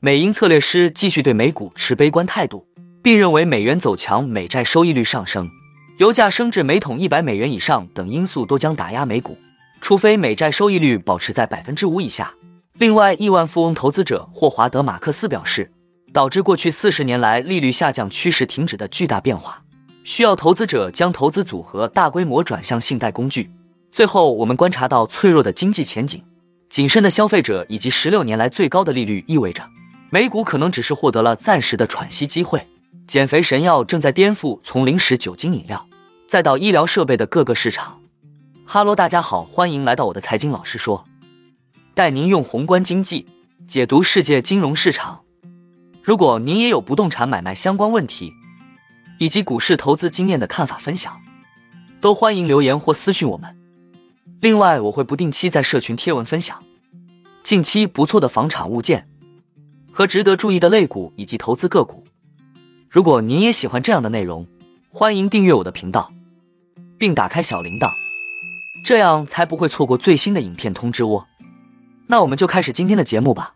美银策略师继续对美股持悲观态度，并认为美元走强、美债收益率上升、油价升至每桶一百美元以上等因素都将打压美股，除非美债收益率保持在百分之五以下。另外，亿万富翁投资者霍华德·马克思表示，导致过去四十年来利率下降趋势停止的巨大变化，需要投资者将投资组合大规模转向信贷工具。最后，我们观察到脆弱的经济前景、谨慎的消费者以及十六年来最高的利率，意味着美股可能只是获得了暂时的喘息机会。减肥神药正在颠覆从零食、酒精饮料再到医疗设备的各个市场。哈喽，大家好，欢迎来到我的财经老师说，带您用宏观经济解读世界金融市场。如果您也有不动产买卖相关问题，以及股市投资经验的看法分享，都欢迎留言或私讯我们。另外，我会不定期在社群贴文分享近期不错的房产物件和值得注意的类股以及投资个股。如果您也喜欢这样的内容，欢迎订阅我的频道，并打开小铃铛，这样才不会错过最新的影片通知哦。那我们就开始今天的节目吧。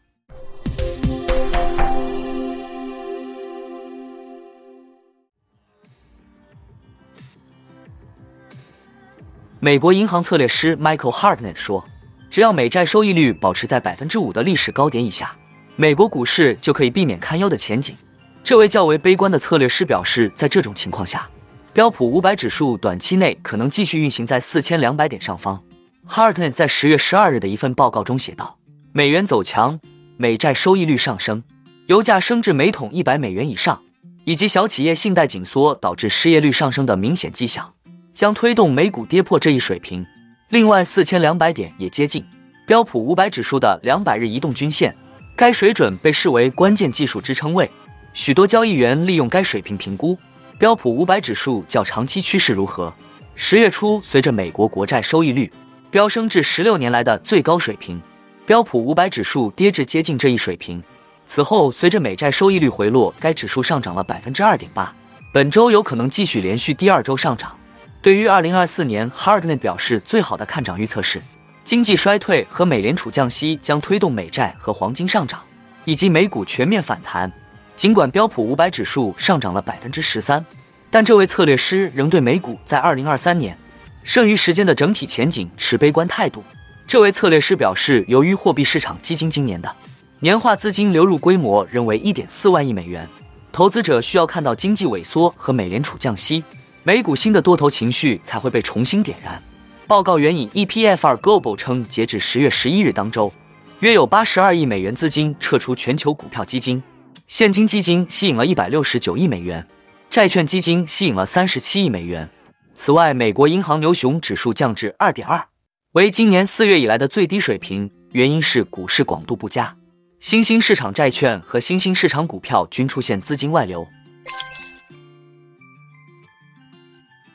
美国银行策略师 Michael Hartnett 说：“只要美债收益率保持在百分之五的历史高点以下，美国股市就可以避免堪忧的前景。”这位较为悲观的策略师表示，在这种情况下，标普五百指数短期内可能继续运行在四千两百点上方。Hartnett 在十月十二日的一份报告中写道：“美元走强、美债收益率上升、油价升至每桶一百美元以上，以及小企业信贷紧缩导致失业率上升的明显迹象。”将推动美股跌破这一水平。另外，四千两百点也接近标普五百指数的两百日移动均线，该水准被视为关键技术支撑位。许多交易员利用该水平评估标普五百指数较长期趋势如何。十月初，随着美国国债收益率飙升至十六年来的最高水平，标普五百指数跌至接近这一水平。此后，随着美债收益率回落，该指数上涨了百分之二点八。本周有可能继续连续第二周上涨。对于二零二四年，Hardin 表示，最好的看涨预测是经济衰退和美联储降息将推动美债和黄金上涨，以及美股全面反弹。尽管标普五百指数上涨了百分之十三，但这位策略师仍对美股在二零二三年剩余时间的整体前景持悲观态度。这位策略师表示，由于货币市场基金今年的年化资金流入规模仍为一点四万亿美元，投资者需要看到经济萎缩和美联储降息。美股新的多头情绪才会被重新点燃。报告援引 EPFR Global 称，截至十月十一日当周，约有八十二亿美元资金撤出全球股票基金，现金基金吸引了一百六十九亿美元，债券基金吸引了三十七亿美元。此外，美国银行牛熊指数降至二点二，为今年四月以来的最低水平，原因是股市广度不佳，新兴市场债券和新兴市场股票均出现资金外流。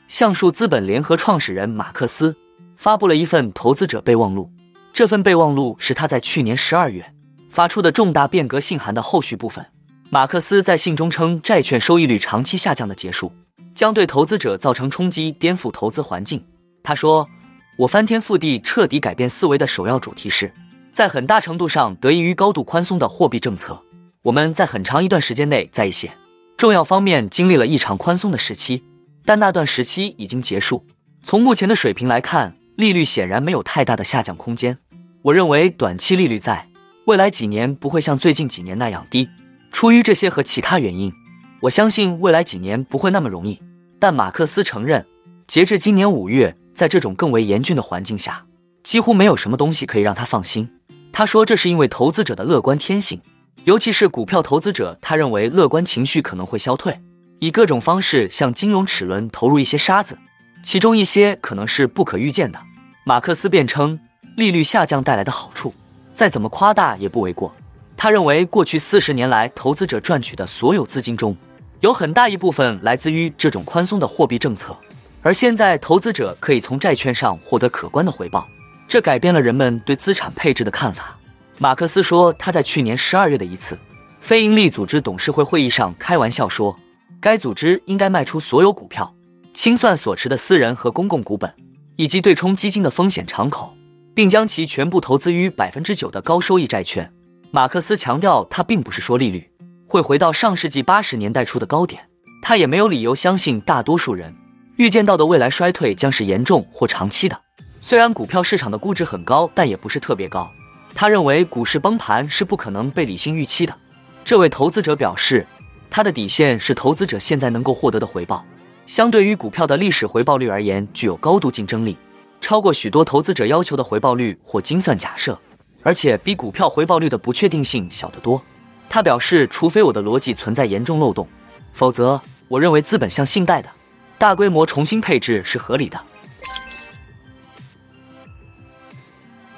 橡树资本联合创始人马克思发布了一份投资者备忘录。这份备忘录是他在去年十二月发出的重大变革信函的后续部分。马克思在信中称，债券收益率长期下降的结束将对投资者造成冲击，颠覆投资环境。他说：“我翻天覆地、彻底改变思维的首要主题是，在很大程度上得益于高度宽松的货币政策。我们在很长一段时间内在一些重要方面经历了异常宽松的时期。”但那段时期已经结束。从目前的水平来看，利率显然没有太大的下降空间。我认为短期利率在未来几年不会像最近几年那样低。出于这些和其他原因，我相信未来几年不会那么容易。但马克思承认，截至今年五月，在这种更为严峻的环境下，几乎没有什么东西可以让他放心。他说，这是因为投资者的乐观天性，尤其是股票投资者。他认为乐观情绪可能会消退。以各种方式向金融齿轮投入一些沙子，其中一些可能是不可预见的。马克思辩称，利率下降带来的好处，再怎么夸大也不为过。他认为，过去四十年来，投资者赚取的所有资金中，有很大一部分来自于这种宽松的货币政策，而现在，投资者可以从债券上获得可观的回报，这改变了人们对资产配置的看法。马克思说，他在去年十二月的一次非营利组织董事会会议上开玩笑说。该组织应该卖出所有股票，清算所持的私人和公共股本，以及对冲基金的风险敞口，并将其全部投资于百分之九的高收益债券。马克思强调，他并不是说利率会回到上世纪八十年代初的高点，他也没有理由相信大多数人预见到的未来衰退将是严重或长期的。虽然股票市场的估值很高，但也不是特别高。他认为股市崩盘是不可能被理性预期的。这位投资者表示，他的底线是投资者现在能够获得的回报，相对于股票的历史回报率而言，具有高度竞争力，超过许多投资者要求的回报率或精算假设。而且比股票回报率的不确定性小得多。他表示，除非我的逻辑存在严重漏洞，否则我认为资本像信贷的大规模重新配置是合理的。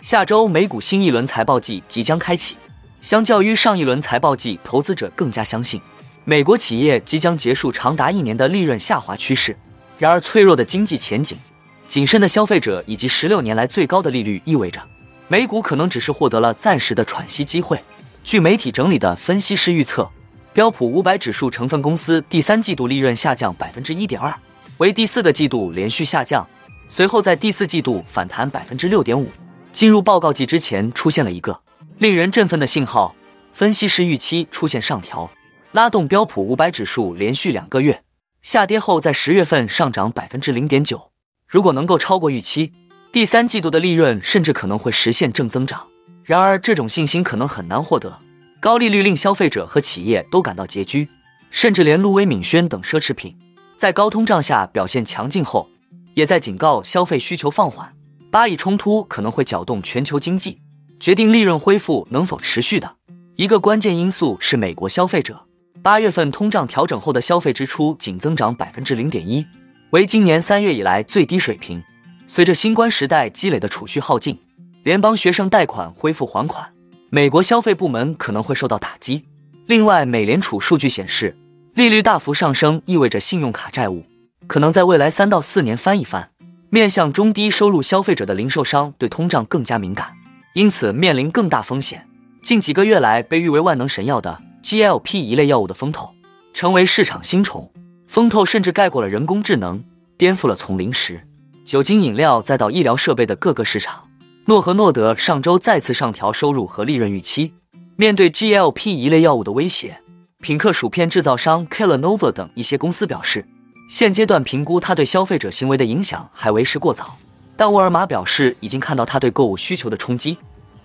下周美股新一轮财报季即将开启，相较于上一轮财报季，投资者更加相信美国企业即将结束长达一年的利润下滑趋势。然而，脆弱的经济前景、谨慎的消费者以及十六年来最高的利率意味着。美股可能只是获得了暂时的喘息机会。据媒体整理的分析师预测，标普五百指数成分公司第三季度利润下降百分之一点二，为第四个季度连续下降。随后在第四季度反弹百分之六点五。进入报告季之前，出现了一个令人振奋的信号，分析师预期出现上调，拉动标普五百指数连续两个月下跌后，在十月份上涨百分之零点九。如果能够超过预期。第三季度的利润甚至可能会实现正增长，然而这种信心可能很难获得。高利率令消费者和企业都感到拮据，甚至连路威敏轩等奢侈品在高通胀下表现强劲后，也在警告消费需求放缓。巴以冲突可能会搅动全球经济，决定利润恢复能否持续的一个关键因素是美国消费者。八月份通胀调整后的消费支出仅增长百分之零点一，为今年三月以来最低水平。随着新冠时代积累的储蓄耗尽，联邦学生贷款恢复还款，美国消费部门可能会受到打击。另外，美联储数据显示，利率大幅上升意味着信用卡债务可能在未来三到四年翻一番。面向中低收入消费者的零售商对通胀更加敏感，因此面临更大风险。近几个月来被誉为万能神药的 GLP 一类药物的风头成为市场新宠，风头甚至盖过了人工智能，颠覆了从零食。酒精饮料再到医疗设备的各个市场，诺和诺德上周再次上调收入和利润预期。面对 GLP 一类药物的威胁，品客薯片制造商 Kellanova 等一些公司表示，现阶段评估它对消费者行为的影响还为时过早。但沃尔玛表示已经看到它对购物需求的冲击。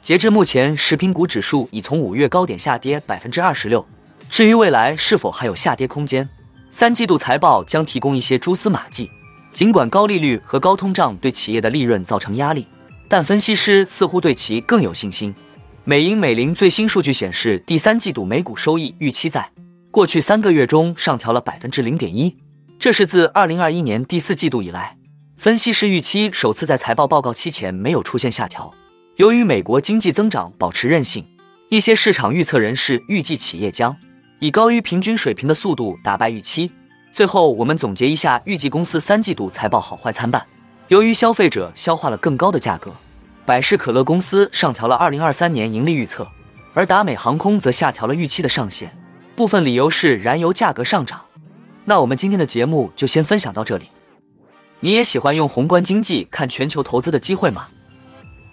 截至目前，食品股指数已从五月高点下跌百分之二十六。至于未来是否还有下跌空间，三季度财报将提供一些蛛丝马迹。尽管高利率和高通胀对企业的利润造成压力，但分析师似乎对其更有信心。美银美林最新数据显示，第三季度每股收益预期在过去三个月中上调了百分之零点一，这是自二零二一年第四季度以来，分析师预期首次在财报报告期前没有出现下调。由于美国经济增长保持韧性，一些市场预测人士预计企业将以高于平均水平的速度打败预期。最后，我们总结一下预计公司三季度财报好坏参半。由于消费者消化了更高的价格，百事可乐公司上调了二零二三年盈利预测，而达美航空则下调了预期的上限。部分理由是燃油价格上涨。那我们今天的节目就先分享到这里。你也喜欢用宏观经济看全球投资的机会吗？